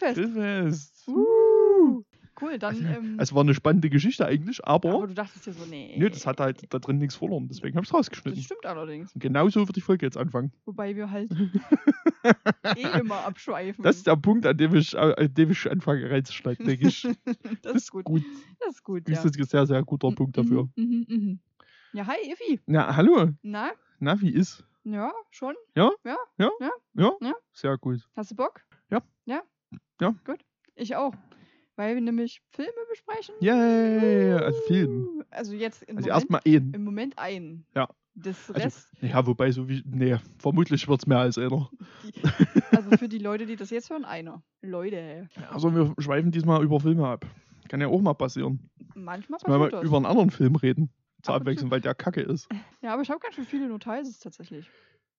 Grillfest. Grillfest. Uh, cool, dann. Ähm, Es war eine spannende Geschichte eigentlich, aber, aber du dachtest dir so, nee. nö, das hat halt da drin nichts verloren. Deswegen habe ich es Das rausgeschnitten. stimmt allerdings. Und genauso wird die Folge jetzt anfangen. Wobei wir halt eh immer abschweifen. Das ist der Punkt, an dem ich, äh, an dem ich anfange reinzuschneiden, denke ich. das ist gut. gut. Das ist gut, Das ja. ist ein sehr, sehr guter Punkt dafür. Mhm, mhm, mhm. Ja, hi, Effi. Na, hallo. Na? Na, wie ist? Ja, schon? Ja? Ja? Ja? Ja? Ja? Ja? Sehr gut. Hast du Bock? Ja. Ja? Ja. Gut. Ich auch. Weil wir nämlich Filme besprechen. Yay! Also Film. Also jetzt im Also Moment, erstmal ein. im Moment einen. Ja. Das Also- Rest, Ja, wobei so wie. Nee, vermutlich wird es mehr als einer. die, also für die Leute, die das jetzt hören, einer. Leute. Also wir schweifen diesmal über Filme ab. Kann ja auch mal passieren. Manchmal Dass wir mal passiert das. über einen anderen Film reden. Zur. Abwechslung, weil der kacke ist. Ja, aber ich habe ganz schön viele Notices tatsächlich.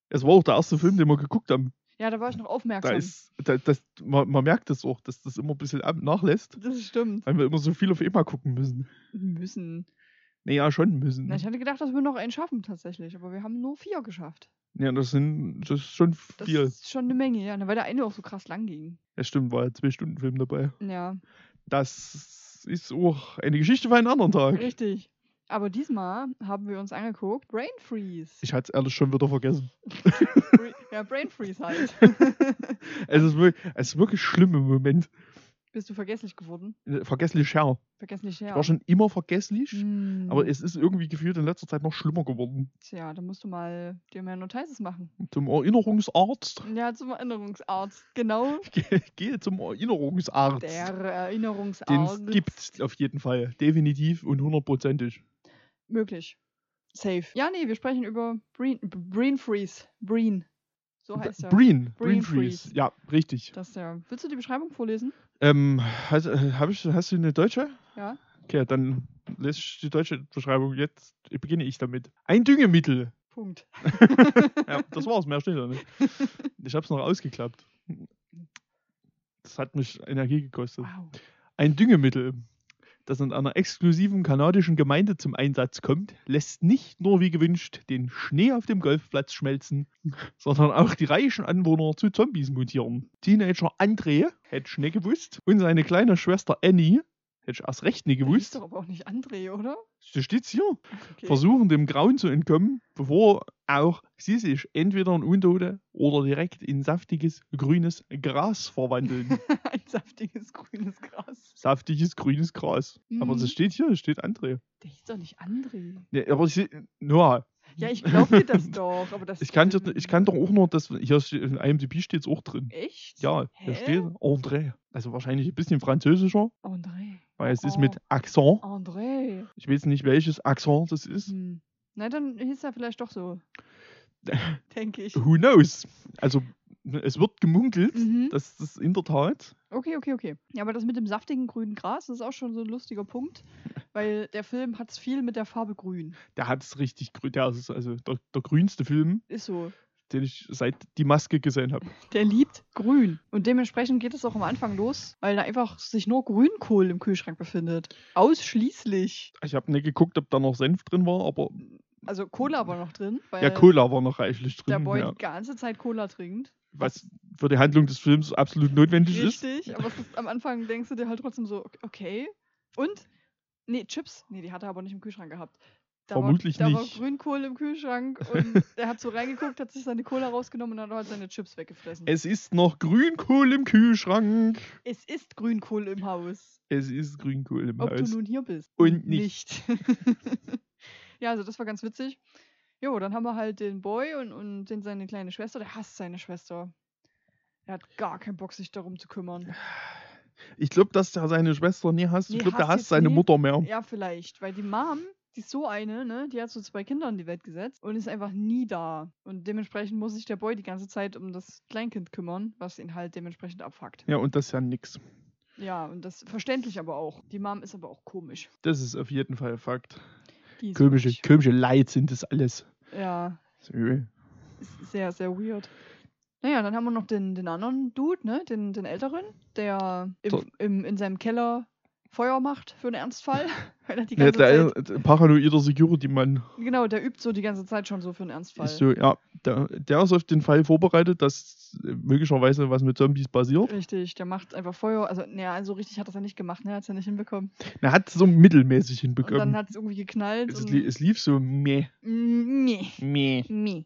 Es war auch der erste Film, den wir geguckt haben. Ja, da war ich noch Da aufmerksam. ist, da, das, man, man merkt das auch, dass das immer ein bisschen nachlässt, das stimmt. weil wir immer so viel auf einmal gucken müssen. Müssen. Naja, schon müssen. Na, ich hatte gedacht, dass wir noch einen schaffen tatsächlich, aber wir haben nur vier geschafft. Ja, das sind das ist schon Das viel. ist schon eine Menge, ja. Na, Weil der eine auch so krass lang ging. Ja, stimmt, war ja zwei Stunden Film dabei. Ja, Das ist auch eine Geschichte für einen anderen Tag. richtig. Aber diesmal haben wir uns angeguckt Brain Freeze. Ich hatte es ehrlich schon wieder vergessen. Ja, Brain Freeze halt. Es ist wirklich, es ist wirklich schlimm im Moment. Bist du vergesslich geworden? Äh, Vergesslich her. Vergesslich Ich her. war schon immer vergesslich, Hm. aber es ist irgendwie gefühlt in letzter Zeit noch schlimmer geworden. Tja, da musst du mal dir mehr Notizen machen. Zum Erinnerungsarzt. Ja, zum Erinnerungsarzt. Genau. Ge- Gehe zum Erinnerungsarzt. Der Den Erinnerungsarzt. es gibt auf jeden Fall. Definitiv und hundertprozentig. Möglich. Safe. Ja, nee, wir sprechen über Breen, Brain Freeze. Breen. So heißt er. Breen. Breen Breen Freeze. Freeze. Ja, richtig. Das ist der. Willst du die Beschreibung vorlesen? Ähm, hast, äh, ich, hast du eine deutsche? Ja. Okay, dann lese ich die deutsche Beschreibung. Jetzt beginne ich damit. Ein Düngemittel. Punkt. Ja, das war's, mehr steht da nicht. Ich hab's noch ausgeklappt. Das hat mich Energie gekostet. Wow. Ein Düngemittel, das in einer exklusiven kanadischen Gemeinde zum Einsatz kommt, lässt nicht nur wie gewünscht den Schnee auf dem Golfplatz schmelzen, sondern auch die reichen Anwohner zu Zombies mutieren. Teenager André hätte Schnee gewusst und seine kleine Schwester Annie hätte ich erst recht nie Der hieß gewusst. doch aber auch nicht André, oder? So steht's hier. Okay. Versuchen dem Grauen zu entkommen, bevor auch sie sich entweder in Untote oder direkt in saftiges grünes Gras verwandeln. Ein saftiges grünes Gras. Saftiges grünes Gras. Aber Mhm. das steht hier, es steht André. Der hieß doch nicht André. Ja, aber ich, Noah, Ja, ich glaube dir das doch, aber das. ich kann, dir- ich kann doch auch noch, das, hier steht- in IMDb steht es auch drin. Echt? Ja, da Hä? steht André. Also wahrscheinlich ein bisschen französischer, André. Weil es ist Oh. mit Akzent. André. Ich weiß nicht, welches Akzent das ist. Hm. Na, dann hieß er vielleicht doch so. Denke ich. Who knows? Also, es wird gemunkelt, Mhm. dass das in der Tat Okay, okay, okay. Ja, aber das mit dem saftigen grünen Gras das ist auch schon so ein lustiger Punkt, weil der Film hat es viel mit der Farbe grün. der hat es richtig grün. Der ist also der, der grünste Film, Ist so. Den ich seit die Maske gesehen habe. Der liebt grün. Und dementsprechend geht es auch am Anfang los, weil da einfach sich nur Grünkohl im Kühlschrank befindet. Ausschließlich. Ich habe nicht geguckt, ob da noch Senf drin war, aber Also Cola war noch drin, ja, Cola war noch reichlich der drin. Boy Ja. die ganze Zeit Cola trinkt. Was für die Handlung des Films absolut notwendig ist. Richtig, aber ist, am Anfang denkst du dir halt trotzdem so, okay. Und? Nee, Chips. Nee, die hat er aber nicht im Kühlschrank gehabt. Da Vermutlich war, da nicht. war Grünkohl im Kühlschrank und er hat so reingeguckt, hat sich seine Cola rausgenommen und hat halt seine Chips weggefressen. Es ist noch Grünkohl im Kühlschrank. Es ist Grünkohl im Haus. Es ist Grünkohl im Ob Haus. du nun hier bist. Und nicht. ja, also das war ganz witzig. Jo, dann haben wir halt den Boy und, und den seine kleine Schwester. Der hasst seine Schwester. Er hat gar keinen Bock, sich darum zu kümmern. Ich glaube, dass der seine Schwester nie hasst. Nee, ich glaube, der hasst seine nie. Mutter mehr. Ja, vielleicht. Weil die Mom, die ist so eine, ne? Die hat so zwei Kinder in die Welt gesetzt und ist einfach nie da. Und dementsprechend muss sich der Boy die ganze Zeit um das Kleinkind kümmern, was ihn halt dementsprechend abfuckt. Ja, und das ist ja nix. Ja, und das verständlich aber auch. Die Mom ist aber auch komisch. Das ist auf jeden Fall Fakt. Die ist Komische, komische Leid sind das alles. Ja, So, übel. ist sehr, sehr weird. Naja, dann haben wir noch den, den anderen Dude, ne? Den, den älteren, der im, im, in seinem Keller Feuer macht für einen Ernstfall. Weil er die Ja, ganze der, Zeit, der paranoider Security-Mann genau, der übt so die ganze Zeit schon so für einen Ernstfall. ist so, ja, der, der ist auf den Fall vorbereitet, dass möglicherweise was mit Zombies passiert. Richtig, der macht einfach Feuer. Also, naja, so richtig hat das ja nicht gemacht, ne? Hat es ja nicht hinbekommen. Er hat es so mittelmäßig Und dann hinbekommen. hat es irgendwie geknallt. Es, li es lief so meh, Mm, meh, nee. meh,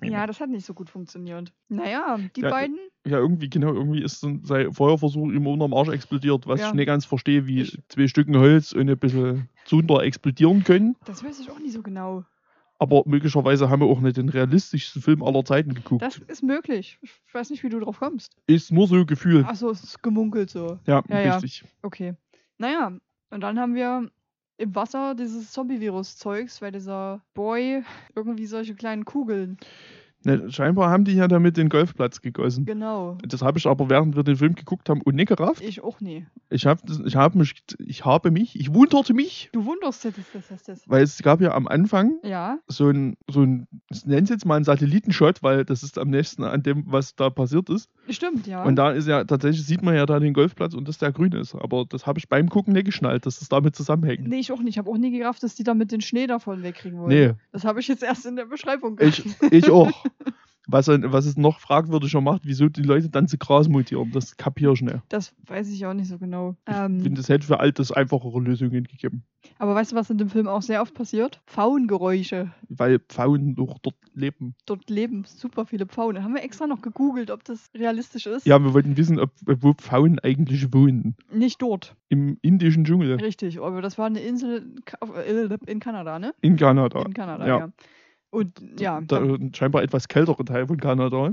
meh. Ja, das hat nicht so gut funktioniert. Naja, die Ja, beiden, Ja, irgendwie, genau, irgendwie ist sein Feuerversuch ihm unterm Arsch explodiert, was Ja. ich nicht ganz verstehe, wie Ich- zwei Stücken Holz und ein bisschen Zunder explodieren können. das weiß ich auch nicht so genau. Aber möglicherweise haben wir auch nicht den realistischsten Film aller Zeiten geguckt. Das ist möglich. Ich weiß nicht, wie du drauf kommst. ist nur so Gefühl. Achso, es ist gemunkelt so. ja, ja, ja. richtig. Okay. Naja, und dann haben wir im Wasser dieses Zombie-Virus-Zeugs, weil dieser Boy irgendwie solche kleinen Kugeln. Ne, scheinbar haben die ja damit den Golfplatz gegossen. Genau. Das habe ich aber, während wir den Film geguckt haben, und nicht gerafft. Ich auch nie. Ich habe ich hab mich, ich habe mich, ich wunderte mich, Du wunderst dich, das, das, das. weil es gab ja am Anfang Ja, so ein, so ein, ich nenne es jetzt mal einen Satellitenshot, weil das ist am nächsten an dem, was da passiert ist. stimmt, ja. Und da ist ja, tatsächlich sieht man ja da den Golfplatz und dass der grün ist. Aber das habe ich beim Gucken nicht geschnallt, dass das damit zusammenhängt. nee, ich auch nicht. Ich habe auch nie gerafft, dass die damit den Schnee davon wegkriegen wollen. Nee, Das habe ich jetzt erst in der Beschreibung ich, ich auch. Was, was es noch fragwürdiger macht, wieso die Leute dann zu Gras mutieren, das kapiere ich nicht. Das weiß ich auch nicht so genau. Ich Ähm, finde, es hätte für Altes einfachere Lösungen gegeben. aber weißt du, was in dem Film auch sehr oft passiert? Pfauengeräusche. Weil Pfauen doch dort leben. Dort leben super viele Pfauen. Haben wir extra noch gegoogelt, ob das realistisch ist. Ja, wir wollten wissen, ob, wo Pfauen eigentlich wohnen. Nicht dort. Im indischen Dschungel Richtig. Aber das war eine Insel in äh, in Kanada, ne? in Kanada. In Kanada, ja. ja. Und ja, Da, scheinbar etwas kältere Teil von Kanada.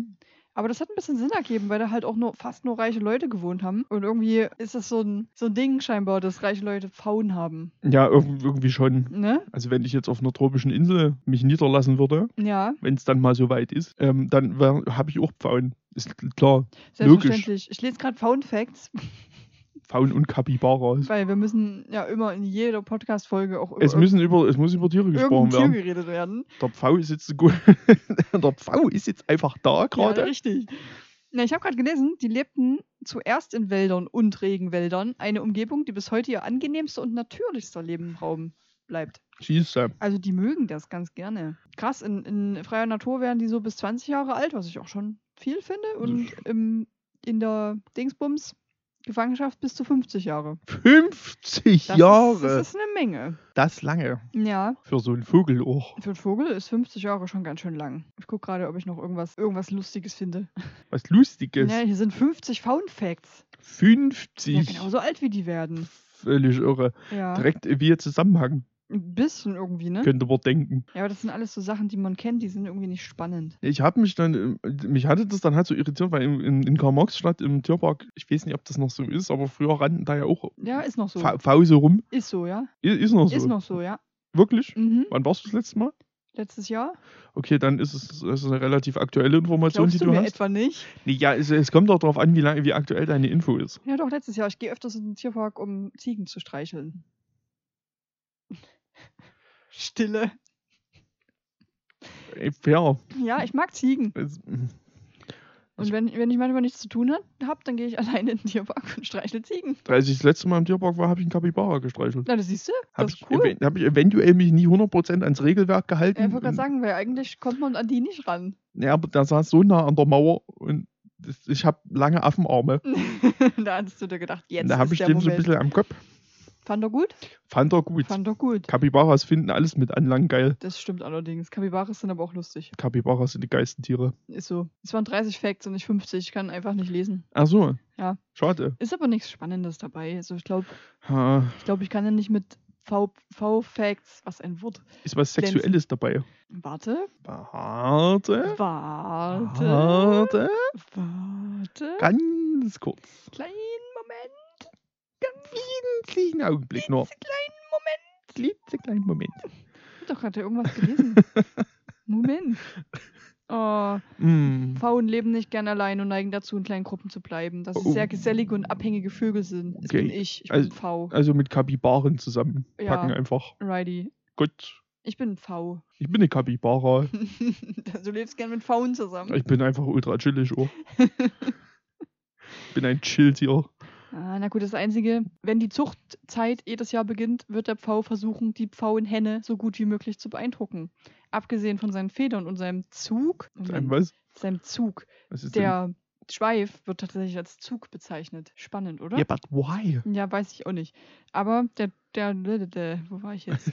aber das hat ein bisschen Sinn ergeben, weil da halt auch nur fast nur reiche Leute gewohnt haben. Und irgendwie ist das so ein, so ein Ding scheinbar, dass reiche Leute Pfauen haben. Ja, irg- irgendwie schon. Ne? Also wenn ich jetzt auf einer tropischen Insel mich niederlassen würde, Ja, wenn es dann mal so weit ist, ähm, dann habe ich auch Pfauen. Ist klar. selbstverständlich. Ich lese gerade Pfauen Facts, Pfauen und Kapibaras. weil wir müssen ja immer in jeder Podcast-Folge auch über Es, müssen über, es muss über Tiere gesprochen irgendein Tier werden. geredet werden. Der Pfau ist jetzt gut. Der Pfau ist jetzt einfach da Ja, gerade. richtig. Na, ich habe gerade gelesen, die lebten zuerst in Wäldern und Regenwäldern, eine Umgebung, die bis heute ihr angenehmster und natürlichster Lebensraum bleibt. Schieß. äh, Also die mögen das ganz gerne. Krass, in, in freier Natur werden die so bis 20 Jahre alt, was ich auch schon viel finde. Und im, in der Dingsbums Gefangenschaft bis zu 50 Jahre. 50 Das Jahre. Ist, das ist eine Menge. das lange. Ja, Für so einen Vogel auch. für einen Vogel ist 50 Jahre schon ganz schön lang. Ich gucke gerade, ob ich noch irgendwas, irgendwas Lustiges finde. Was Lustiges. Ja, hier sind 50 Found Facts. 50. Ja, genauso alt wie die werden. Völlig irre. Ja. Direkt wie Zusammenhang, Ein bisschen irgendwie, ne? könnte man denken. Ja, aber das sind alles so Sachen, die man kennt, die sind irgendwie nicht spannend. Ich habe mich dann, äh, mich hatte das dann halt so irritiert, weil in, in, in Karl-Marx-Stadt im Tierpark, ich weiß nicht, ob das noch so ist, aber früher rannten da ja auch Ja, ist noch so. Fa- Fause rum. Ist so, ja. I- Ist noch so. Ist noch so, ja. Wirklich? Mhm. Wann warst du das letzte Mal? Letztes Jahr? Okay, dann ist es das ist eine relativ aktuelle Information, Glaubst die du du mir hast. etwa nicht? Nee, ja, es, es kommt auch darauf an, wie lange, wie aktuell deine Info ist. Ja, doch, letztes Jahr. Ich gehe öfters in den Tierpark, um Ziegen zu streicheln. Stille. Fair. Ja, ich mag Ziegen. Es, Und wenn, wenn ich manchmal nichts zu tun habe, dann gehe ich alleine in den Tierpark und streichle Ziegen. als ich das letzte Mal im Tierpark war, habe ich einen Kapibara gestreichelt. Na, das siehst du? Habe Das ich, ist cool. ev hab ich eventuell mich nie 100% ans Regelwerk gehalten. Ja, ich wollte gerade Und- sagen, weil eigentlich kommt man an die nicht ran. Ja, aber der saß so nah an der Mauer und das, ich habe lange Affenarme. da hast du dir gedacht, jetzt da habe ich den so ein bisschen am Kopf. Fand er gut? Fand er gut. Fand er gut. Kapibaras finden alles mit Anlang geil. Das stimmt allerdings. Kapibaras sind aber auch lustig. Kapibaras sind die geilsten Tiere. Ist so. Es waren 30 Facts und nicht 50. Ich kann einfach nicht lesen. Ach so. Ja. Schade. Ist aber nichts Spannendes dabei. Also ich glaube, ich, glaub, ich kann ja nicht mit V-Facts, was ein Wort. ist was Glänzen. Sexuelles dabei. Warte. Warte. Warte. Warte. Warte. Ganz kurz. Kleinen Moment. Klitzekleinen Augenblick nur. Kleinen Moment. Klitzekleinen Moment. Ich hab doch gerade irgendwas gelesen. Moment. Oh, Mm. Pfauen leben nicht gern allein und neigen dazu, in kleinen Gruppen zu bleiben. Dass sie Oh. sehr gesellige und abhängige Vögel sind. Das Okay. bin ich. Ich Also- bin Pfau. Also mit Kapibaren zusammen. Ja. Packen einfach. Righty. Gut. Ich bin ein Pfau. Ich bin eine Kapibara. du lebst gern mit Pfauen zusammen. Ich bin einfach ultra chillig. Oh. bin ein Chill-Tier. Ah, na gut, das Einzige, wenn die Zuchtzeit jedes Jahr beginnt, wird der Pfau versuchen, die Pfauenhenne so gut wie möglich zu beeindrucken. Abgesehen von seinen Federn und seinem Zug. Sein was? seinem Zug. Was ist denn? Schweif wird tatsächlich als Zug bezeichnet. Spannend, oder? Ja, but why? Ja, weiß ich auch nicht. Aber der, der, der, der wo war ich jetzt?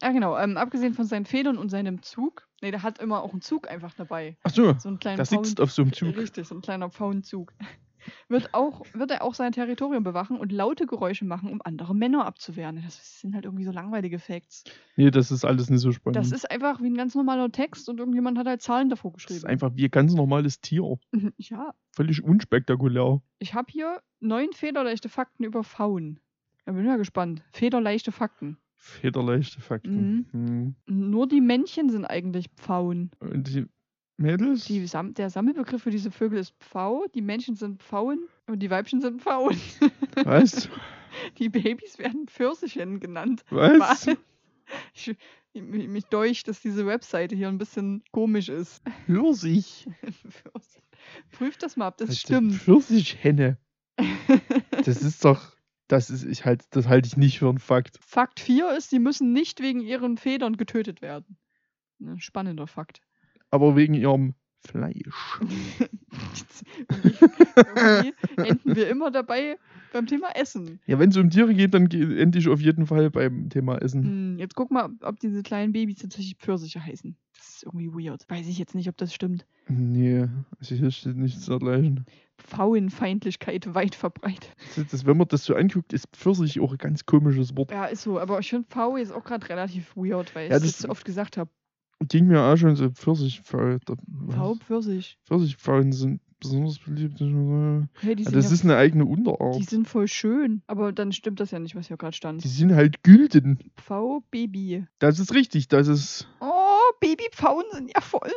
Ah, genau. Ähm, abgesehen von seinen Federn und seinem Zug. Nee, der hat immer auch einen Zug einfach dabei. Ach so, So einen kleinen der sitzt auf so einem Zug. Richtig, so ein kleiner Pfauenzug. Wird, auch, wird er auch sein Territorium bewachen und laute Geräusche machen, um andere Männer abzuwehren. Das sind halt irgendwie so langweilige Facts. Nee, das ist alles nicht so spannend. Das ist einfach wie ein ganz normaler Text und irgendjemand hat halt Zahlen davor Das ist geschrieben. einfach wie ein ganz normales Tier. ja, Völlig unspektakulär. ich habe hier neun federleichte Fakten über Pfauen. Ja, bin ja gespannt. Federleichte Fakten. Federleichte Fakten. Mhm. Nur die Männchen sind eigentlich Pfauen. Und die Mädels? Die der Sammelbegriff für diese Vögel ist Pfau, die Männchen sind Pfauen und die Weibchen sind Pfauen. Was? Die Babys werden Pfirsichen genannt. Was? Ich, mich deucht, dass diese Webseite hier ein bisschen komisch ist. Pfirsich. Pfirsich. Prüft das mal, ob das denn stimmt. Pfirsichhenne. Das ist doch. Das ist, ich halt, das halte ich nicht für einen Fakt. Fakt 4 ist, sie müssen nicht wegen ihren Federn getötet werden. Ein spannender Fakt. Aber wegen ihrem Fleisch. Enden wir immer dabei beim Thema Essen. Ja, wenn es um Tiere geht, dann ende ich auf jeden Fall beim Thema Essen. Hm, jetzt guck mal, ob diese kleinen Babys tatsächlich Pfirsiche heißen. Das ist irgendwie weird. Weiß ich jetzt nicht, ob das stimmt. Nee, hier steht nichts dergleichen. Pfauenfeindlichkeit weit verbreitet. Das, wenn man das so anguckt, ist Pfirsich auch ein ganz komisches Wort. Ja, ist so. Aber ich finde Pfau ist auch gerade relativ weird, weil Ja, ich das- das so oft gesagt habe. Ging mir auch schon so Pfirsichpfau. da- Pfau, Pfirsich. Pfirsichpfauen sind besonders beliebt. Ja, Hey, die, sind das ja, ist eine eigene die Unterart. sind voll schön. Aber dann stimmt das ja nicht, was hier gerade stand. Die sind halt gülden. Pfau, Baby. Das ist richtig. Das ist. Oh, Babypfauen sind ja voll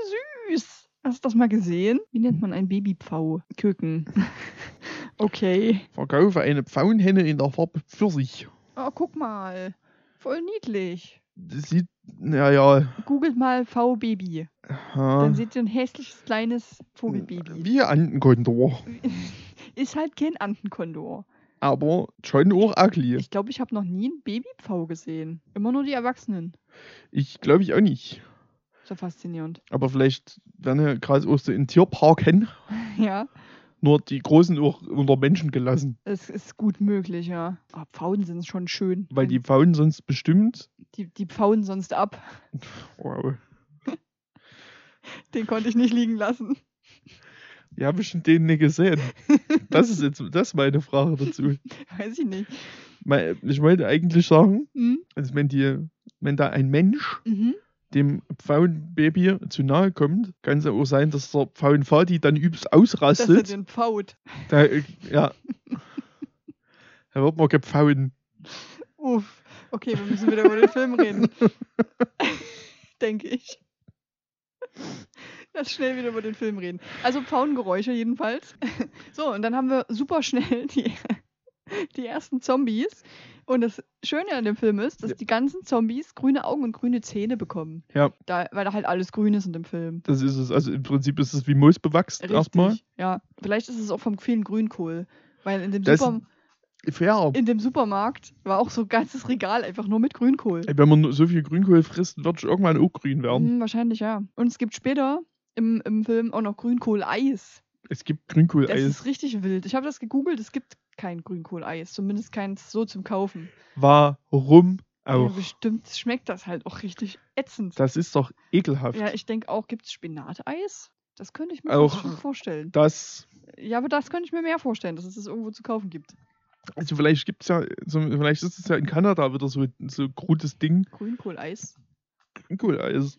süß. Hast du das mal gesehen? Wie nennt man ein Babypfau? Küken. okay. Verkaufe eine Pfauenhenne in der Farbe Pfirsich. Oh, guck mal. Voll niedlich. Das sieht. Naja. Googelt mal V-Baby. Dann seht ihr ein hässliches kleines Vogelbaby. wie ein Antenkondor. Ist halt kein Antenkondor. Aber schon auch ugly. Ich glaube, ich habe noch nie einen Babypfau gesehen. Immer nur die Erwachsenen. Ich glaube ich auch nicht. Ja faszinierend. Aber vielleicht werden ja gerade auch so in Tierparken Ja, nur die Großen auch unter Menschen gelassen. es ist gut möglich, ja. Aber Pfauen sind schon schön. Weil die Pfauen sonst bestimmt. die, die pfauen sonst ab. Wow. Den konnte ich nicht liegen lassen. Die habe ich denen nicht gesehen. Das ist jetzt das ist meine Frage dazu. Weiß ich nicht. Ich wollte eigentlich sagen, Hm? also wenn, die, wenn da ein Mensch Mhm. Dem Pfauenbaby zu nahe kommt, kann es auch sein, dass der Pfauenvati dann übelst Dass er ausrastet. den pfaut. Da, äh, ja. Da wird man gepfauen. Uff. Okay, wir müssen wieder über den Film reden. Denke ich. Lass schnell wieder über den Film reden. Also Pfauengeräusche jedenfalls. So, und dann haben wir super schnell die, die ersten Zombies. Und das Schöne an dem Film ist, dass Ja. die ganzen Zombies grüne Augen und grüne Zähne bekommen. Ja. Da, weil da halt alles grün ist in dem Film. Das ist es. Also im Prinzip ist es wie Moos bewachsen erstmal. Ja. Vielleicht ist es auch vom vielen Grünkohl. Weil in dem, Das- Super, Fair. in dem Supermarkt war auch so ein ganzes Regal einfach nur mit Grünkohl. Ey, Wenn man so viel Grünkohl frisst, wird es irgendwann auch grün werden. Mhm, wahrscheinlich ja. Und es gibt später im, im Film auch noch Grünkohl-Eis. Es gibt Das Grünkohleis. ist richtig wild. Ich habe das gegoogelt, es gibt kein Grünkohl-Eis. Zumindest keins so zum Kaufen. Warum Ja, auch? bestimmt schmeckt das halt auch richtig ätzend. Das ist doch ekelhaft. Ja, ich denke auch, gibt es Spinateis? Das könnte ich mir Auch- vorstellen. Das, Ja, aber das könnte ich mir mehr vorstellen, dass es das irgendwo zu kaufen gibt. also vielleicht gibt's ja, so, vielleicht ist es ja in Kanada wieder so so ein krutes Ding. Grünkohl-Eis? Grünkohleis.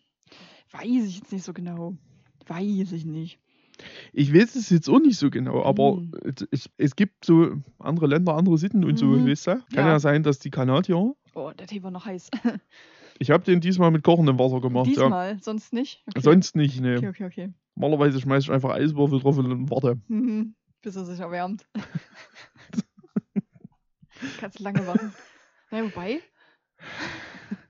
Weiß ich jetzt nicht so genau. Weiß ich nicht. Ich weiß es jetzt auch nicht so genau, aber Hm. es, es, gibt so andere Länder, andere Sitten und so, Mhm. weißt du? Kann ja. Ja. sein, dass die Kanadier. Oh, der Tee war noch heiß. Ich habe den diesmal mit kochendem Wasser gemacht, ja. Diesmal, sonst nicht? Okay. Sonst nicht, ne. Okay, okay, okay. Normalerweise schmeiß ich einfach Eiswürfel drauf und warte. Mhm. Bis er sich erwärmt. Kannst lange warten. Na, wobei,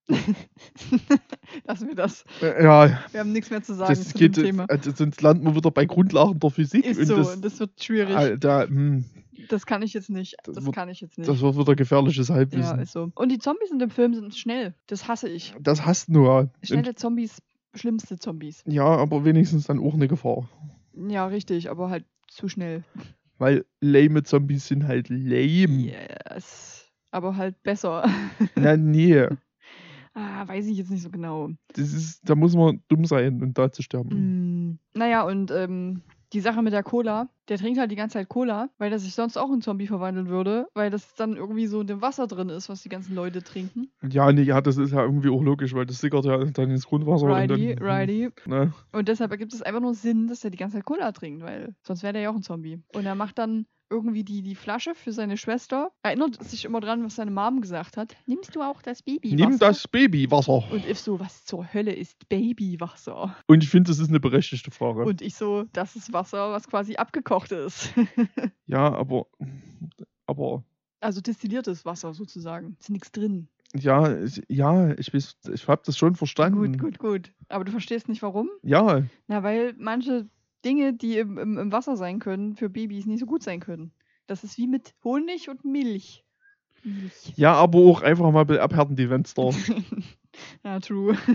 Lassen wir das. Äh, Ja, Wir haben nichts mehr zu sagen das zu geht, dem Thema. also sonst landen wir wieder bei Grundlagen der Physik. Ist und so, das, und das wird schwierig. äh, da, hm, Das kann ich jetzt nicht. Das Das, wird- kann ich jetzt nicht. das wird wieder gefährliches ja, Halbwissen. ist so. Und die Zombies in dem Film sind schnell. Das hasse ich. das hast du nur. Und, Schnelle Zombies, schlimmste Zombies. ja, aber wenigstens dann auch eine Gefahr. Ja, richtig, aber halt zu schnell. Weil lame Zombies sind halt lame. Yes. Aber halt besser. Na, nee. ah, weiß ich jetzt nicht so genau. Das ist, da muss man dumm sein und da zu sterben. Mm, naja, und ähm, die Sache mit der Cola, der trinkt halt die ganze Zeit Cola, weil er sich sonst auch in Zombie verwandeln würde, weil das dann irgendwie so in dem Wasser drin ist, was die ganzen Leute trinken. Ja, nee, ja, das ist ja irgendwie auch logisch, weil das sickert ja dann ins Grundwasser. Riley, und dann, Riley. Ne? Und deshalb ergibt es einfach nur Sinn, dass er die ganze Zeit Cola trinkt, weil sonst wäre der ja auch ein Zombie. Und er macht dann irgendwie die, die Flasche für seine Schwester, erinnert sich immer dran, was seine Mom gesagt hat. Nimmst du auch das Baby? Nimm das Babywasser. Und ich so, was zur Hölle ist Babywasser? Und ich finde, das ist eine berechtigte Frage. Und ich so, das ist Wasser, was quasi abgekocht ist. ja, aber, aber, also destilliertes Wasser sozusagen. Ist nichts drin. ja, ich, ja, ich, ich habe das schon verstanden. Gut, gut, gut. Aber du verstehst nicht warum? Ja, Na, weil manche Dinge, die im, im, im Wasser sein können, für Babys nicht so gut sein können. Das ist wie mit Honig und Milch. Milch. ja, aber auch einfach mal abhärten die Fenster. ja, true.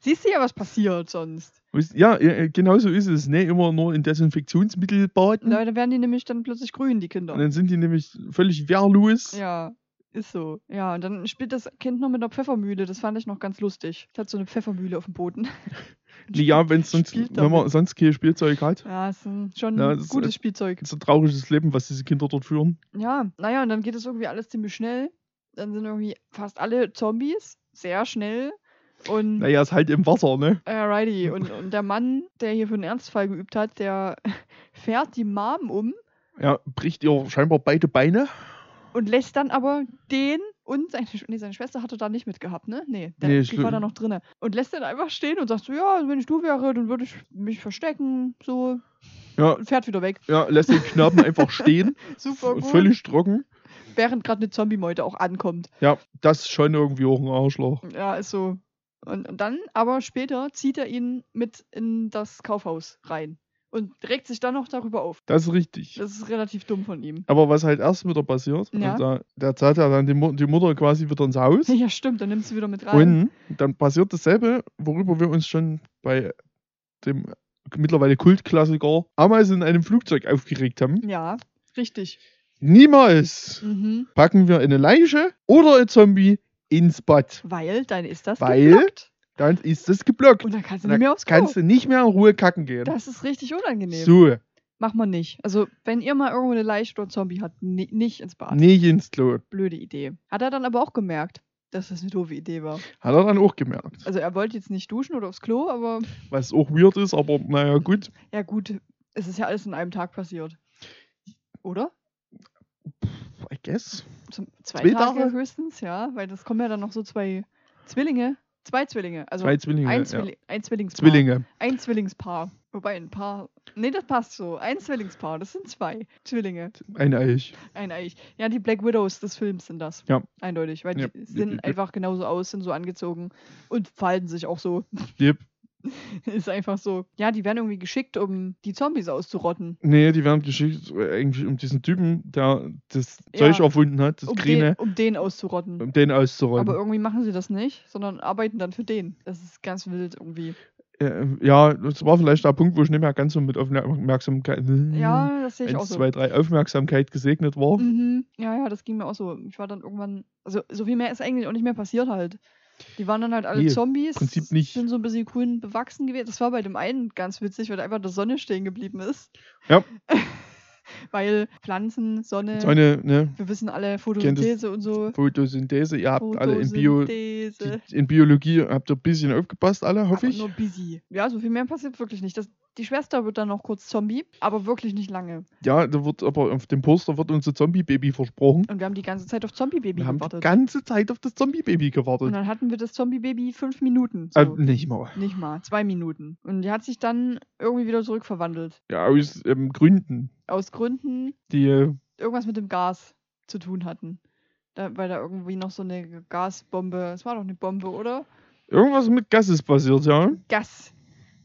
Siehst du ja, was passiert sonst. Ja, ja, genau so ist es. Ne? Immer nur in Desinfektionsmittel baden. Da, da werden die nämlich dann plötzlich grün, die Und Kinder. dann sind die nämlich völlig wehrlos. Ja, ist so. Ja, und dann spielt das Kind noch mit einer Pfeffermühle. Das fand ich noch ganz lustig. Es hat so eine Pfeffermühle auf dem Boden. Ja, wenn's sonst, wenn man sonst kein Spielzeug hat. Ja, ist ein, schon Ja, ein das ist- gutes Spielzeug. Das ist ein trauriges Leben, was diese Kinder dort führen. Ja, naja, und dann geht es irgendwie alles ziemlich schnell. Dann sind irgendwie fast alle Zombies sehr schnell. Und Naja, ist halt im Wasser, ne? äh, righty. Und, und der Mann, der hier für den Ernstfall geübt hat, der fährt die Mom um Ja, bricht ihr scheinbar beide Beine. Und lässt dann aber den und seine, nee, seine Schwester hatte da nicht mitgehabt, ne? Nee, der, Nee, die war da noch drinne. Und lässt den einfach stehen und sagt so, ja, wenn ich du wäre, dann würde ich mich verstecken, so. Ja, Und fährt wieder weg. ja lässt den Knaben einfach stehen. Super gut. Völlig trocken. Während gerade eine Zombie-Meute auch ankommt. Ja, das ist schon irgendwie auch ein Arschloch. Ja, ist so. Und, und dann, aber später zieht er ihn mit in das Kaufhaus rein. Und regt sich dann noch darüber auf. Das ist richtig. Das ist relativ dumm von ihm. Aber was halt erst wieder passiert, Ja. da, da zahlt er dann die, Mu die Mutter quasi wieder ins Haus. Ja, stimmt, dann nimmst du wieder mit rein. Und dann passiert dasselbe, worüber wir uns schon bei dem mittlerweile Kultklassiker Ameisen in einem Flugzeug aufgeregt haben. Ja, richtig. Niemals Mhm. packen wir eine Leiche oder ein Zombie ins Bad. Weil, dann ist das Weil- geblockt. Dann ist das geblockt. Und dann kannst du nicht mehr aufs Klo. kannst du nicht mehr in Ruhe kacken gehen. Das ist richtig unangenehm. So, Mach mal nicht. Also, wenn ihr mal irgendwo eine Leiche oder einen Zombie habt, ni nicht ins Bad. nicht ins Klo. Blöde Idee. Hat er dann aber auch gemerkt, dass das eine doofe Idee war. Hat er dann auch gemerkt. Also, er wollte jetzt nicht duschen oder aufs Klo, aber Was auch weird ist, aber naja, gut. ja, gut. Es ist ja alles in einem Tag passiert. Oder? I guess. Zum, zwei, Zwei Tage, Tage? höchstens, ja, weil das kommen ja dann noch so zwei Zwillinge. Zwei Zwillinge. Also Zwei Zwillinge. ein, ja. Zwilling, ein Zwillingspaar. Zwillinge. Ein Zwillingspaar. Wobei ein Paar. Nee, das passt so. Ein Zwillingspaar. Das sind zwei Zwillinge. Ein Eich. Ein Eich. Ja, die Black Widows des Films sind das. Ja. Eindeutig. Weil Ja. die sehen einfach genauso aus, sind so angezogen und verhalten sich auch so. Yep. Ist einfach so. Ja, die werden irgendwie geschickt, um die Zombies auszurotten. Nee, die werden geschickt eigentlich um diesen Typen, der das Ja. Zeug erfunden hat, das Um den, Grüne, um den auszurotten. um den auszuräumen. Aber irgendwie machen sie das nicht, sondern arbeiten dann für den. Das ist ganz wild irgendwie. Äh, ja, das war vielleicht der Punkt, wo ich nicht mehr ganz so mit Aufmerksamkeit, Ja, das sehe ich auch eins, so. zwei, drei Aufmerksamkeit gesegnet war. Mhm. Ja, ja, das ging mir auch so. Ich war dann irgendwann, also so viel mehr ist eigentlich auch nicht mehr passiert halt. Die waren dann halt alle Nee, Zombies. Prinzip nicht. Sind so ein bisschen grün bewachsen gewesen. Das war bei dem einen ganz witzig, weil er einfach in der Sonne stehen geblieben ist. Ja. weil Pflanzen, Sonne, So eine ne, wir wissen alle Photosynthese und so. Photosynthese, ihr habt alle in, Bio, Photosynthese. die, in Biologie, habt ihr ein bisschen aufgepasst, alle, hoffe ich. nur busy. Ja, so viel mehr passiert wirklich nicht. Das, die Schwester wird dann noch kurz Zombie, aber wirklich nicht lange. Ja, da wird aber auf dem Poster wird unser Zombie-Baby versprochen. Und wir haben die ganze Zeit auf Zombie-Baby Wir haben die gewartet. ganze Zeit auf das Zombie-Baby Und gewartet. dann hatten wir das Zombie-Baby fünf Minuten. So. Äh, nicht mal. Nicht mal, zwei Minuten. Und die hat sich dann irgendwie wieder zurückverwandelt. Ja, aus ähm, Gründen, Aus Gründen, die äh, irgendwas mit dem Gas zu tun hatten. Da, weil da irgendwie noch so eine Gasbombe. Es war doch eine Bombe, oder? Irgendwas mit Gas ist passiert, ja. Gas.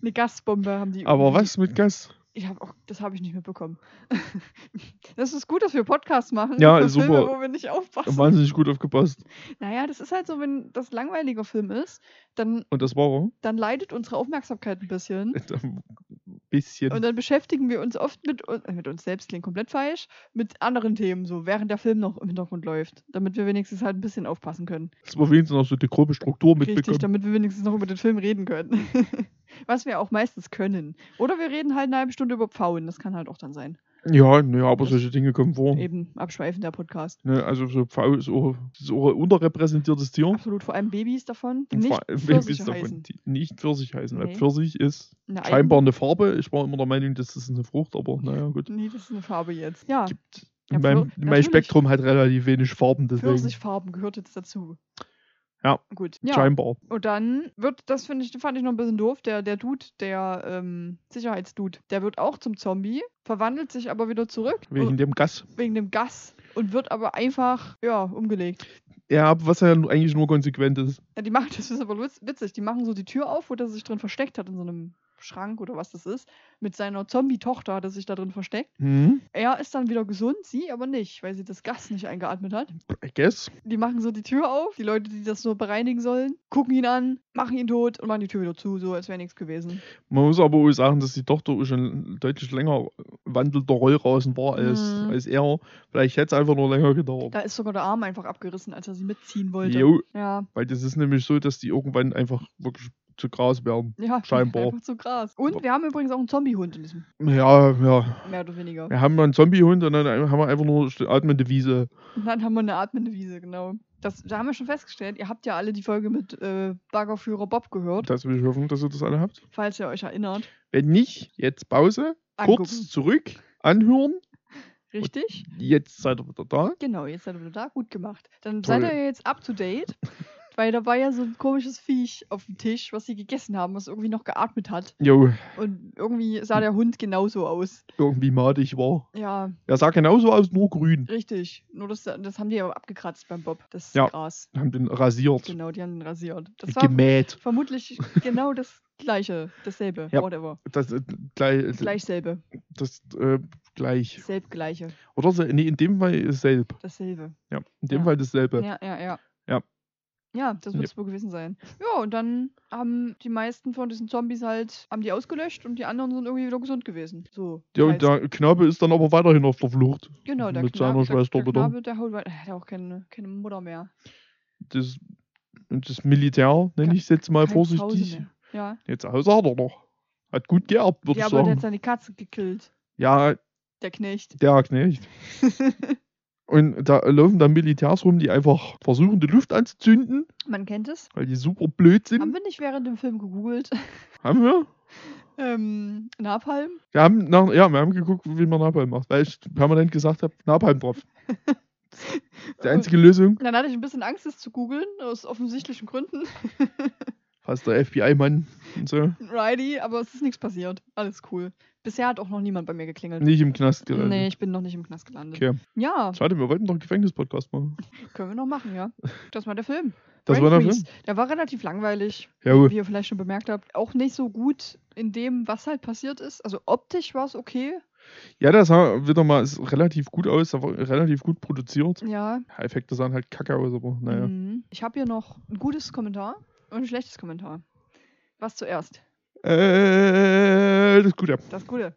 Eine Gasbombe haben die. Aber was mit Gas? Ich habe auch, das habe ich nicht mitbekommen. das ist gut, dass wir Podcasts machen. Ja, ist Filme, super. wo wir nicht aufpassen. Wahnsinnig gut aufgepasst. Naja, das ist halt so, wenn das langweiliger Film ist, dann, Und das war er. dann leidet unsere Aufmerksamkeit ein bisschen. Bisschen. Und dann beschäftigen wir uns oft mit, äh, mit uns selbst, klingt komplett falsch, mit anderen Themen, so während der Film noch im Hintergrund läuft. Damit wir wenigstens halt ein bisschen aufpassen können. dass wir wenigstens noch so die grobe Struktur Richtig, mitbekommen. damit wir wenigstens noch über den Film reden können. Was wir auch meistens können. Oder wir reden halt eine halbe Stunde über Pfauen, das kann halt auch dann sein. Ja, naja, aber solche Dinge kommen vor. Eben, abschweifen der Podcast. Ne, also so Pfau ist auch, ist auch ein unterrepräsentiertes Tier. Absolut, vor allem Babys davon, die nicht Pfirsiche Babys heißen. die nicht Pfirsich heißen. Weil Nee. Pfirsich ist Eine scheinbar eine Farbe. Ich war immer der Meinung, das ist eine Frucht, aber naja, gut. Nee, das ist eine Farbe jetzt. Ja, Gibt Ja, in meinem, Pfir- in meinem natürlich. Spektrum hat relativ wenig Farben, deswegen. Pfirsichfarben gehört jetzt dazu. Ja. Gut. Ja. Scheinbar. Und dann wird, das finde ich, fand ich noch ein bisschen doof, der, der Dude, der ähm, Sicherheitsdude, der wird auch zum Zombie, verwandelt sich aber wieder zurück. Wegen und- dem Gas. wegen dem Gas und wird aber einfach, ja, umgelegt. Ja, aber was ja eigentlich nur konsequent ist. Ja, die machen, das ist aber witz- witzig, die machen so die Tür auf, wo der sich drin versteckt hat, in so einem Schrank oder was das ist, mit seiner Zombie-Tochter hat er sich da drin versteckt. Hm, Er ist dann wieder gesund, sie aber nicht, weil sie das Gas nicht eingeatmet hat. I guess. Die machen so die Tür auf, die Leute, die das nur bereinigen sollen, gucken ihn an, machen ihn tot und machen die Tür wieder zu, so als wäre nichts gewesen. Man muss aber auch sagen, dass die Tochter schon deutlich länger wandelnder Rollrasen war als, Mhm. als er. Vielleicht hätte es einfach nur länger gedauert. Da ist sogar der Arm einfach abgerissen, als er sie mitziehen wollte. Jo, Ja, weil das ist nämlich so, dass die irgendwann einfach wirklich zu Gras werden. ja, Scheinbar. einfach zu krass. Und wir haben übrigens auch einen Zombiehund in diesem, Ja, ja. mehr oder weniger. Wir haben einen Zombiehund und dann haben wir einfach nur eine atmende Wiese. Und dann haben wir eine atmende Wiese, genau. Das, da haben wir schon festgestellt, ihr habt ja alle die Folge mit äh, Baggerführer Bob gehört, Das will ich hoffen, dass ihr das alle habt. falls ihr euch erinnert. Wenn nicht, jetzt Pause, Angucken. kurz zurück, anhören. Richtig? Jetzt seid ihr wieder da. Genau, jetzt seid ihr wieder da, gut gemacht. Dann Toll. seid ihr jetzt up to date, weil da war ja so ein komisches Viech auf dem Tisch, was sie gegessen haben, was irgendwie noch geatmet hat. Jo, Und irgendwie sah der Hund genauso aus. irgendwie madig war. Ja, Er sah genauso aus, nur grün. richtig. Nur das, das haben die ja abgekratzt beim Bob, das Ja. Gras. Haben den rasiert. Genau, die haben ihn rasiert. Das war Gemäht. vermutlich genau das gleiche, dasselbe, Ja. whatever. Das, äh, gleich, Gleich selbe, das äh, gleich. selb gleiche, Oder se- nee, in dem Fall selb. dasselbe. Ja, in dem Ja. Fall dasselbe. Ja, ja, ja. Ja. Ja, das wird Ja. es wohl gewesen sein. Ja, und dann haben die meisten von diesen Zombies halt, haben die ausgelöscht und die anderen sind irgendwie wieder gesund gewesen. So. Ja, und der Knabe ist dann aber weiterhin auf der Flucht. genau, der mit Knabe, seiner der, Schwester der. Knabe, der haut weiter. Er hat auch keine, keine Mutter mehr. Das, und das Militär, nenne ich es jetzt mal vorsichtig. Ja. Jetzt Hause hat er noch. Hat gut geerbt, würde ja, ich aber der hat sagen. seine Katze gekillt. Ja, Der Knecht. der Knecht. Und da laufen dann Militärs rum, die einfach versuchen, die Luft anzuzünden, Man kennt es. weil die super blöd sind. Haben wir nicht während dem Film gegoogelt? Haben wir? ähm, Napalm? Wir haben, nach, ja, wir haben geguckt, wie man Napalm macht, weil ich permanent gesagt habe, Napalm drauf. Die einzige Lösung, Dann hatte ich ein bisschen Angst, es zu googeln, aus offensichtlichen Gründen. fast der FBI-Mann und so. Riley, aber es ist nichts passiert. Alles cool. Bisher hat auch noch niemand bei mir geklingelt. Nicht im Knast gelandet. Nee, ich bin noch nicht im Knast gelandet. Okay. Ja, Schade, wir wollten doch einen Gefängnispodcast machen. können wir noch machen, ja. Das war der Film. Das Brain war der. Film? Der war relativ langweilig, Ja, wie ihr vielleicht schon bemerkt habt. Auch nicht so gut in dem, was halt passiert ist. Also optisch war es okay. Ja, das sah wieder mal ist relativ gut aus, relativ gut produziert. Ja. Ja, Effekte sahen halt kacke aus, aber naja. Mhm. Ich habe hier noch ein gutes Kommentar und ein schlechtes Kommentar. Was zuerst? Äh, das ist gut, ja. Das Gute.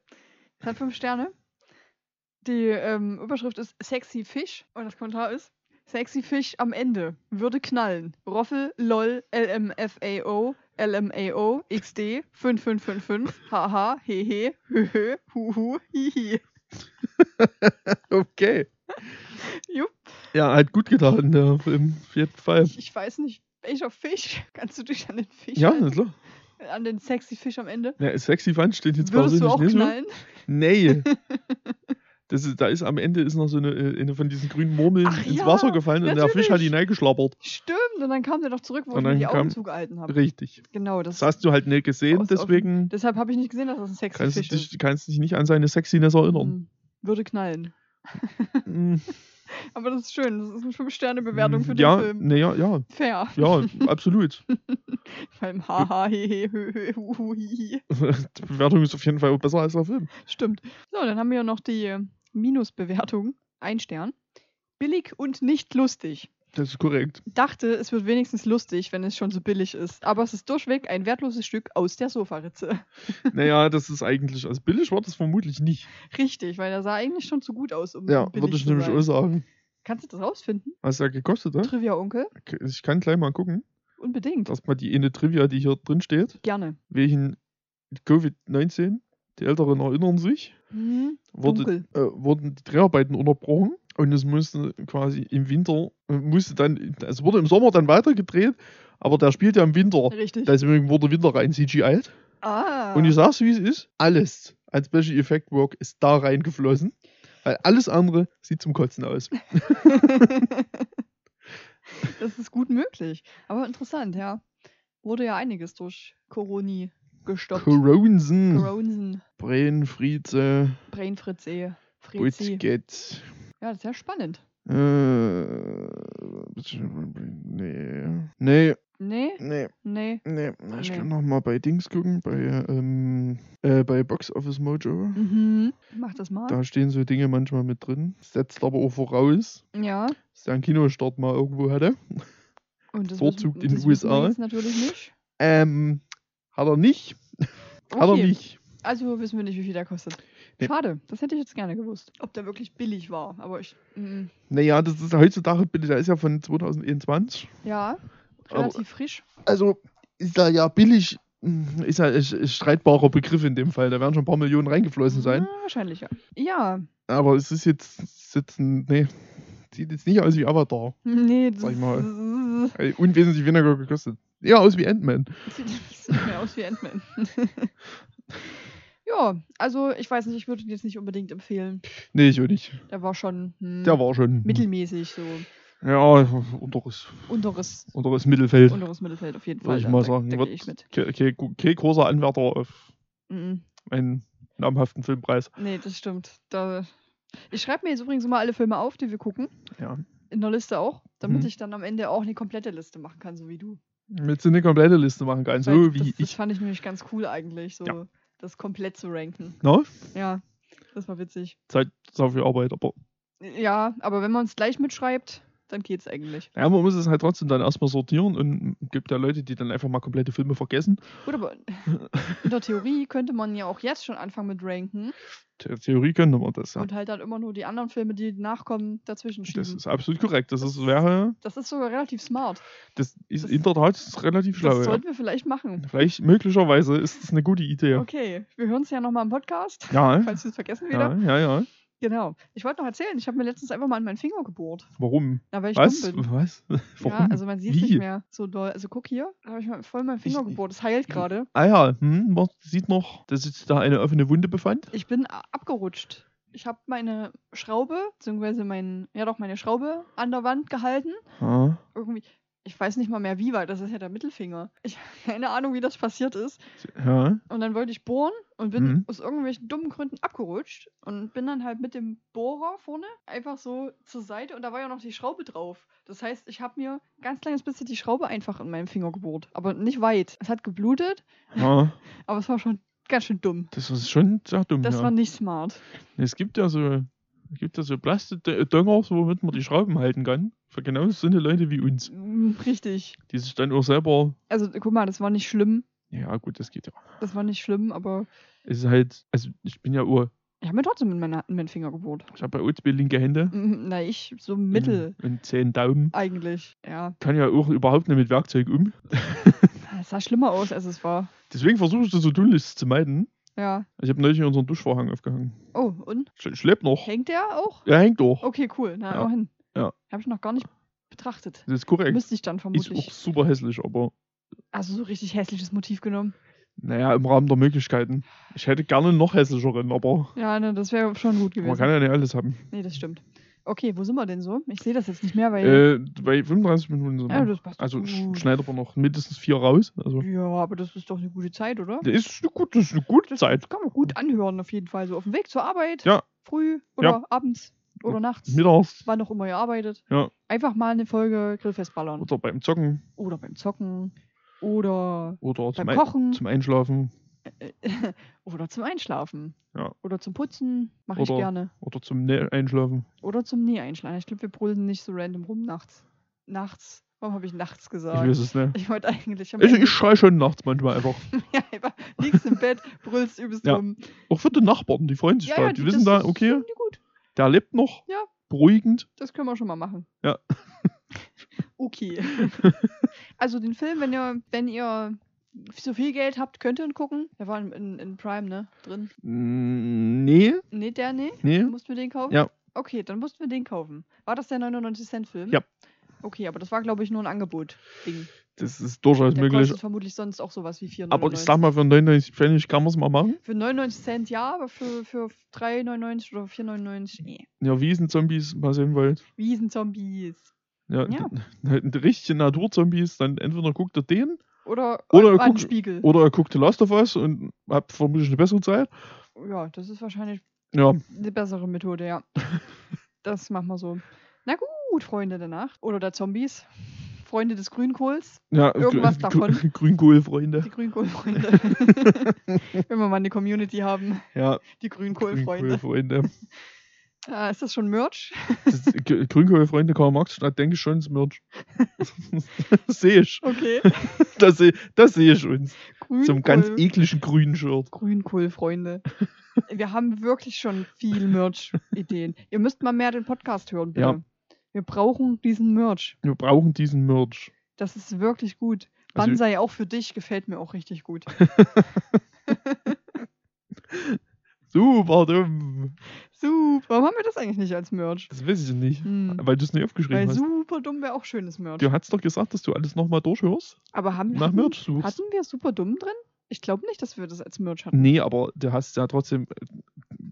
Es hat fünf Sterne. Die ähm, Überschrift ist Sexy Fisch und das Kommentar ist Sexy Fisch am Ende. Würde knallen. Roffel, lol, LMFAO, LMAO, XD, 5555, haha, hehe, höhö, huhu, hihi. Okay. Jupp. Ja, hat gut getan, Film. Auf jeden Fall. Ich, ich weiß nicht, welcher Fisch. Kannst du dich an den Fisch Ja, halten? na klar. An den Sexy Fisch am Ende? Ja, sexy fand steht jetzt Würdest du persönlich auch nicht so. knallen? Nee. Das ist, da ist am Ende ist noch so eine, äh, eine von diesen grünen Murmeln Ach ins ja, Wasser gefallen und der Fisch hat natürlich. hineingeschlappert. Stimmt, und dann kam der doch zurück, wo Und ich die kam- Augen zugehalten habe. Richtig. Genau, das, Das hast du halt nicht gesehen, deswegen deshalb habe ich nicht gesehen, dass das ein Sexy kannst du Fisch ist. dich, kannst dich nicht an seine Sexiness erinnern. Mhm. Würde knallen. Mm. Aber das ist schön. Das ist eine 5-Sterne-Bewertung für den ja, Film. Nee, ja, ja, Fair. ja, absolut. Beim Haha, hehe, hö, hö, hu, hu, hi. Die Bewertung ist auf jeden Fall besser als der Film. Stimmt. So, dann haben wir ja noch die äh, Minusbewertung. Ein Stern. Billig und nicht lustig. Das ist korrekt. Dachte, es wird wenigstens lustig, wenn es schon so billig ist. Aber es ist durchweg ein wertloses Stück aus der Sofaritze. Naja, das ist eigentlich, also billig war das vermutlich nicht. Richtig, weil der sah eigentlich schon zu gut aus, um Ja, billig würde ich zu nämlich sein. auch sagen. Kannst du das rausfinden? Was der gekostet hat? Trivia Onkel? Okay, Ich kann gleich mal gucken. Unbedingt. Erstmal die eine Trivia, die hier drin steht. Gerne. Wegen Covid-19. Die Älteren erinnern sich. Hm, Wurde, dunkel. äh, wurden die Dreharbeiten unterbrochen und es musste quasi im Winter, äh, musste dann, es wurde im Sommer dann weitergedreht, aber der spielt ja im Winter. Richtig. Deswegen wurde Winter rein CGI. ah. Und ich sag's, wie es ist. Alles als Special Effect Work ist da reingeflossen. Weil alles andere sieht zum Kotzen aus. das ist gut möglich. Aber interessant, ja. Wurde ja einiges durch Coroni gestoppt. Coronsen, Coronsen, Brain, Frieze, Brainfritze, Fritzi. Butzget. Ja, das ist ja spannend. Äh, nee. Nee, Nee, nee, nee. nee. Ich Nee. kann noch mal bei Dings gucken, bei, ähm, äh, bei Box Office Mojo. Mhm. Mach das mal. Da stehen so Dinge manchmal mit drin. Setzt aber auch voraus, Ja. dass der einen Kinostart mal irgendwo hatte. Und das wissen, in den das USA. jetzt natürlich nicht. Ähm, hat er nicht. Hat er Okay. nicht. Also wissen wir nicht, wie viel der kostet. Schade, das hätte ich jetzt gerne gewusst. Ob der wirklich billig war. Aber ich. Mm, Naja, das ist heutzutage, bitte, der ist ja von 2021. ja, Aber- relativ frisch. Also ist da ja billig, hm, ist ja ein streitbarer Begriff in dem Fall. Da werden schon ein paar Millionen reingeflossen sein. Ah, wahrscheinlich, ja. Ja, Aber es ist jetzt, ist jetzt ein, nee, sieht jetzt nicht aus wie Avatar. nee, das Sag ich mal. ist- Äh, Unwesentlich weniger gekostet. Eher aus wie Ant-Man. Sieht sieht mehr aus wie Ant-Man. ja, also ich weiß nicht, ich würde ihn jetzt nicht unbedingt empfehlen. Nee, ich auch nicht. Der war schon hm, Der war schon. mittelmäßig, so Ja, unteres, unteres, unteres Mittelfeld. unteres Mittelfeld auf jeden Würde Fall. ich da- mal da- sagen. Da gehe ich mit. Kein okay, okay, großer Anwärter auf Mhm. einen namhaften Filmpreis. Nee, das stimmt. Da, ich schreibe mir jetzt übrigens immer alle Filme auf, die wir gucken. Ja. In der Liste auch, damit Mhm. ich dann am Ende auch eine komplette Liste machen kann, so wie du. Mit so eine komplette Liste machen kann, Weil so das, wie das ich. fand ich nämlich ganz cool eigentlich, so Ja. Das komplett zu ranken. No? Ja, das war witzig. Zeit, sau viel Arbeit, aber Ja, aber wenn man es gleich mitschreibt, dann geht's eigentlich. Ja, man muss es halt trotzdem dann erstmal sortieren und gibt ja Leute, die dann einfach mal komplette Filme vergessen. Gut, aber in der Theorie könnte man ja auch jetzt schon anfangen mit ranken The Theorie könnte man das, ja. und halt dann immer nur die anderen Filme, die nachkommen, dazwischen schieben. Das ist absolut korrekt. Das ist, wäre, Das ist sogar relativ smart. das ist Das- in der Tat relativ schlau. das Ja. sollten wir vielleicht machen. Vielleicht, möglicherweise ist es eine gute Idee. Okay, wir hören es ja nochmal im Podcast, Ja, falls wir es vergessen wieder. ja, ja, ja. Genau. Ich wollte noch erzählen, ich habe mir letztens einfach mal in meinen Finger gebohrt. Warum? Na, weil ich Was? dumm bin. Was? Warum? Ja, also man sieht es Wie? nicht mehr so doll. Also guck hier, da habe ich mal voll meinen Finger Ich- gebohrt. Es heilt gerade. Ah ja, hm, man sieht noch, dass sich da eine offene Wunde befand. Ich bin abgerutscht. Ich habe meine Schraube, beziehungsweise mein, ja doch, meine Schraube an der Wand gehalten. Ah, Irgendwie, ich weiß nicht mal mehr wie, weil das ist ja der Mittelfinger. Ich habe keine Ahnung, wie das passiert ist. ja. Und dann wollte ich bohren und bin Mhm. aus irgendwelchen dummen Gründen abgerutscht und bin dann halt mit dem Bohrer vorne einfach so zur Seite und da war ja noch die Schraube drauf. Das heißt, ich habe mir ganz kleines bisschen die Schraube einfach in meinem Finger gebohrt, aber nicht weit. Es hat geblutet, ja. aber es war schon ganz schön dumm. Das ist schon sehr dumm. Das ja. war nicht smart. Es gibt ja so, gibt ja so Plastikdönger, womit man die Schrauben halten kann. Für genau so eine Leute wie uns. Mm, Richtig. Die sich dann auch selber. Also guck mal, das war nicht schlimm. Ja, gut, das geht ja. Das war nicht schlimm, aber Es ist halt, also ich bin ja Uhr. ich habe mir trotzdem in meinen Finger gebohrt. Ich habe bei zwei linke Hände. Mm, Na, ich so mittel Und, und zehn Daumen. eigentlich. Ja. Kann ja auch überhaupt nicht mit Werkzeug um. Es sah schlimmer aus, als es war. Deswegen versuche ich das so tunlichst zu meiden. Ja. Ich habe neulich unseren Duschvorhang aufgehangen. Oh, und? Sch schleppt noch. Hängt der auch? Er hängt doch. Okay, cool. Na, Ja. immerhin. Ja. Habe ich noch gar nicht betrachtet. Das ist korrekt. Müsste ich dann Ist vermutlich. auch super hässlich, aber Also so richtig hässliches Motiv genommen. naja, im Rahmen der Möglichkeiten. Ich hätte gerne noch hässlicheren, aber Ja, ne, das wäre schon gut man gewesen. kann ja nicht alles haben. Nee, das stimmt. Okay, wo sind wir denn so? Ich sehe das jetzt nicht mehr, weil. Äh, bei 35 Minuten sind ja, wir. das passt Also gut. schneidet man noch mindestens vier raus. Also Ja, aber das ist doch eine gute Zeit, oder? das ist eine gute, ist eine gute Das Zeit. kann man gut anhören, auf jeden Fall. So auf dem Weg zur Arbeit, Ja. früh oder Ja. abends. Oder nachts. mittags Wann auch immer ihr arbeitet. Ja. Einfach mal eine Folge Grillfest ballern. oder beim Zocken Oder beim Zocken. Oder oder zum, beim Ein Kochen. zum Einschlafen oder zum Einschlafen. Ja. Oder zum Putzen. Mache ich gerne. oder zum ne Einschlafen. Oder zum Nie einschlafen. Ich glaube, wir brüllen nicht so random rum nachts. Nachts. Warum habe ich nachts Ich gesagt? weiß es nicht. Ich wollte eigentlich. Ich, ich schrei schon nachts manchmal einfach. ja, einfach liegst im Bett, brüllst übelst Ja. rum. Auch für die Nachbarn, die freuen sich Ja, da. ja, die die- wissen da, okay, der lebt noch. Ja. Beruhigend. Das können wir schon mal machen. Ja. Okay. also den Film, wenn ihr, wenn ihr so viel Geld habt, könnt ihr ihn gucken. Der war in, in, Prime, ne? Drin. Mm, Nee, Nee, der nee. nee. Mussten wir den kaufen? Ja. Okay, dann mussten wir den kaufen. War das der 99-Cent-Film? Ja. Okay, aber das war, glaube ich, nur ein Angebot-Ding. Das ist durchaus Der möglich. kostet vermutlich sonst auch sowas wie 4,99. Aber ich sag mal, für 99 Pfennig kann man es mal machen. Für 99 Cent ja, aber für, für 3,99 oder 4,99 nee. Ja, Wiesenzombies mal sehen wollt. Wiesenzombies. Ja, Ja. richtige Naturzombies, dann entweder guckt ihr den Oder, Oder an- an guck- Spiegel. oder ihr guckt The Last of Us und habt vermutlich eine bessere Zeit. Ja, das ist wahrscheinlich Ja, eine bessere Methode, ja. das machen wir so. Na gut, Freunde der Nacht. Oder der Zombies. Freunde des Grünkohls. ja Irgendwas Grü- davon. Grü- Grünkohlfreunde. Die Grünkohlfreunde. Wenn wir mal eine Community haben. Ja, Die Grünkohlfreunde. Grünkohlfreunde. Ah, ist das schon Merch? Grünkohlfreunde Karl Marx-Stadt, denke ich schon, ist Merch. das sehe ich. Okay. Das sehe das seh ich uns. Grünkohl. Zum ganz ekligen grünen Shirt. Grünkohlfreunde. Wir haben wirklich schon viel Merch-Ideen. Ihr müsst mal mehr den Podcast hören, bitte. Ja. Wir brauchen diesen Merch. Wir brauchen diesen Merch. Das ist wirklich gut. Also- Banzai auch für dich gefällt mir auch richtig gut. Super dumm. Super. Warum haben wir das eigentlich nicht als Merch? Das weiß ich nicht. Hm. Weil du es nicht aufgeschrieben Weil hast. super dumm wäre auch schönes Merch. Du hast doch gesagt, dass du alles nochmal durchhörst. Aber haben, Nach hatten, Merch suchst. hatten wir super dumm drin? Ich glaube nicht, dass wir das als Merch hatten. Nee, aber du hast ja trotzdem,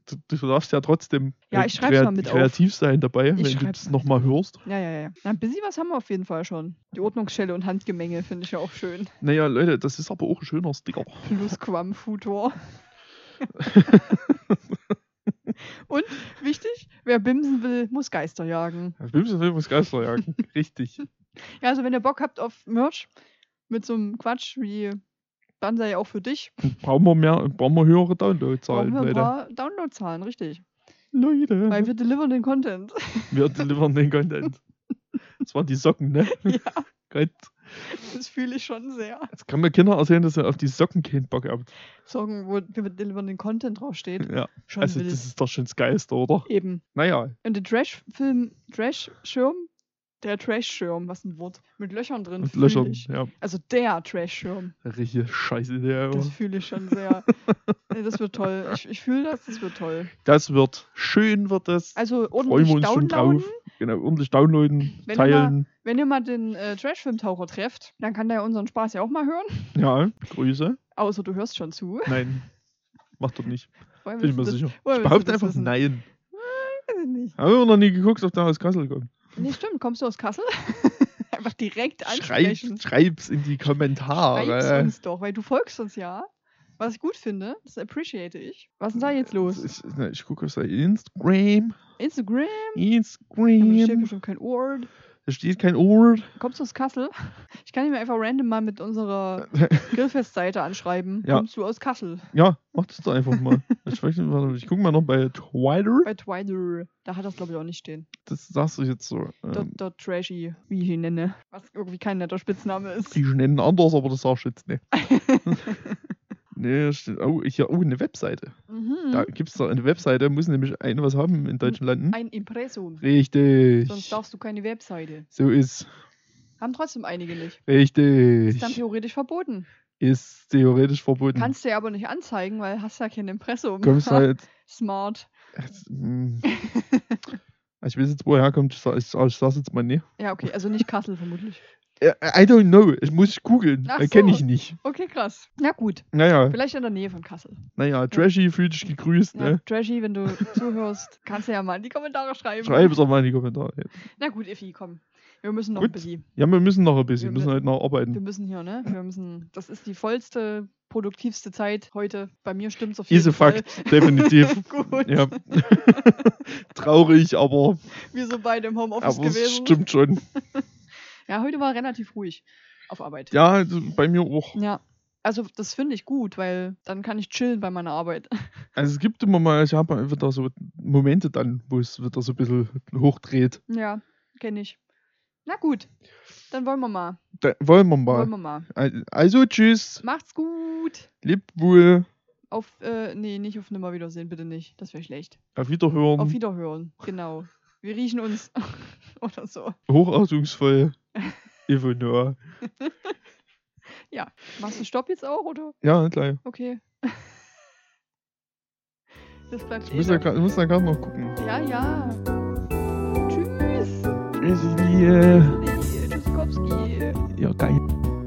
du, du darfst ja trotzdem Ja, ich schreib's mal mit auf. kreativ sein dabei, wenn du das nochmal hörst. Ja, ja, ja. Na, ein bisschen was haben wir auf jeden Fall schon. Die Ordnungsschelle und Handgemenge finde ich ja auch schön. Naja, Leute, das ist aber auch ein schöner Sticker. Plusquam-Futor. und wichtig, wer bimsen will, muss Geister jagen. Bimsen will muss Geister jagen. Richtig. Ja, also wenn ihr Bock habt auf Merch mit so einem Quatsch wie Banzai auch für dich, Brauchen wir mehr, brauchen wir höhere brauchen Downloadzahlen, wir ein Leute. paar Downloadzahlen, richtig. Leute, Weil wir delivern den Content. wir delivern den Content. Das waren die Socken, ne? Ja. Gott. Das fühle ich schon sehr. Jetzt kann mir Kinder erzählen, dass ihr auf die Socken keinen Bock habt. Sorgen, wo delivern den Content draufsteht. Ja, Schon also wild. das ist doch schon das Geilste, oder? Eben. Naja, Und der Trash-Film, Trash-Schirm, der Trash-Schirm, was ein Wort, mit Löchern drin. mit Löchern. Ich. Ja, Also der Trash-Schirm, richtige Scheiße. Der, das fühle ich schon sehr. nee, das wird toll. Ich, ich fühle das, das wird toll. Das wird schön, wird das. Also ordentlich downloaden. Genau, ordentlich downloaden, Wenn ihr teilen. Wenn ihr mal den äh, Trash-Film-Taucher trefft, dann kann der unseren Spaß ja auch mal hören. Ja, Grüße. Außer du hörst schon zu. Nein, macht doch nicht. Bin ich mir du sicher. Ich behaupte das einfach wissen? nein. das? Weiß ich nicht. Haben wir noch nie geguckt, ob der aus Kassel kommt. Nee, stimmt. Kommst du aus Kassel? Einfach direkt Schreib, ansprechen. schreib's in die Schreib's Kommentare. uns doch, weil du folgst uns ja. Was ich gut finde, das appreciate ich. Was ist denn da jetzt los? Ich, ich gucke auf Instagram. Instagram? Aber da steht Instagram. bestimmt kein Ort. Da steht kein Ort. Kommst du aus Kassel? Ich kann ihn mir einfach random mal mit unserer Grillfest-Seite anschreiben. Ja. Kommst du aus Kassel? Ja, mach das doch einfach mal. ich ich gucke mal noch bei Twitter. Bei Twitter. Da hat das, glaube ich, auch nicht stehen. Das sagst du jetzt so. Dot, Ähm, dot Trashy, wie ich ihn nenne. Was irgendwie kein netter Spitzname ist. die nennen anders, aber das sagst du jetzt nicht. nee, oh, hier, oh, eine Webseite. Mhm. Da gibt es da eine Webseite, muss nämlich eine was haben in deutschen Landen. Ein Impressum. Richtig. Sonst darfst du keine Webseite. So ist. Haben trotzdem einige nicht. Richtig. Ist dann theoretisch verboten. Ist theoretisch verboten. Kannst du ja aber nicht anzeigen, weil hast ja kein Impressum. Kommst halt. Smart. hm. ich weiß jetzt, woher kommt. Ich, ich, ich sag's jetzt mal nicht. Ja, okay, also nicht Kassel vermutlich. I don't know. Ich muss googeln. Äh, Kenne so. ich nicht. Okay, krass. Na gut, Naja, vielleicht in der Nähe von Kassel. naja, Trashy fühlt dich gegrüßt, Ja, ne? Trashy, wenn du zuhörst, kannst du ja mal in die Kommentare schreiben. Schreib es doch mal in die Kommentare. Na gut, Effi, komm. Wir müssen noch Gut. ein bisschen. Ja, wir müssen noch ein bisschen, Wir müssen mü- halt noch Wir arbeiten. müssen hier, ne? Wir müssen. Das ist die vollste produktivste Zeit heute. Bei mir auf jeden Ist ein Fall. Fakt, definitiv. Gut. ja. Traurig, aber, Wir sind beide im Homeoffice aber es gewesen. stimmt schon. Ja, heute war relativ ruhig auf Arbeit. Ja, also bei mir auch. Ja. Also das finde ich gut, weil dann kann ich chillen bei meiner Arbeit. Also es gibt immer mal, ich habe wieder so Momente dann, wo es wieder so ein bisschen hochdreht. ja, kenne ich. Na gut, dann wollen wir mal. Da wollen wir mal. Wollen wir mal. Al- Also tschüss, Macht's gut. leb wohl, Auf, äh, nee, nicht auf Nimmerwiedersehen, bitte nicht. Das wäre schlecht. auf Wiederhören, Auf Wiederhören, genau. Wir riechen uns. Oder so. hochachtungsvoll, Ivonor. Machst du Stopp jetzt auch, oder? Ja, gleich. Okay. Das bleibt Ich muss, ja, da gerade noch gucken. Ja, ja. Tschüss. Tschüssi. Tschüssikowski. Ja, geil.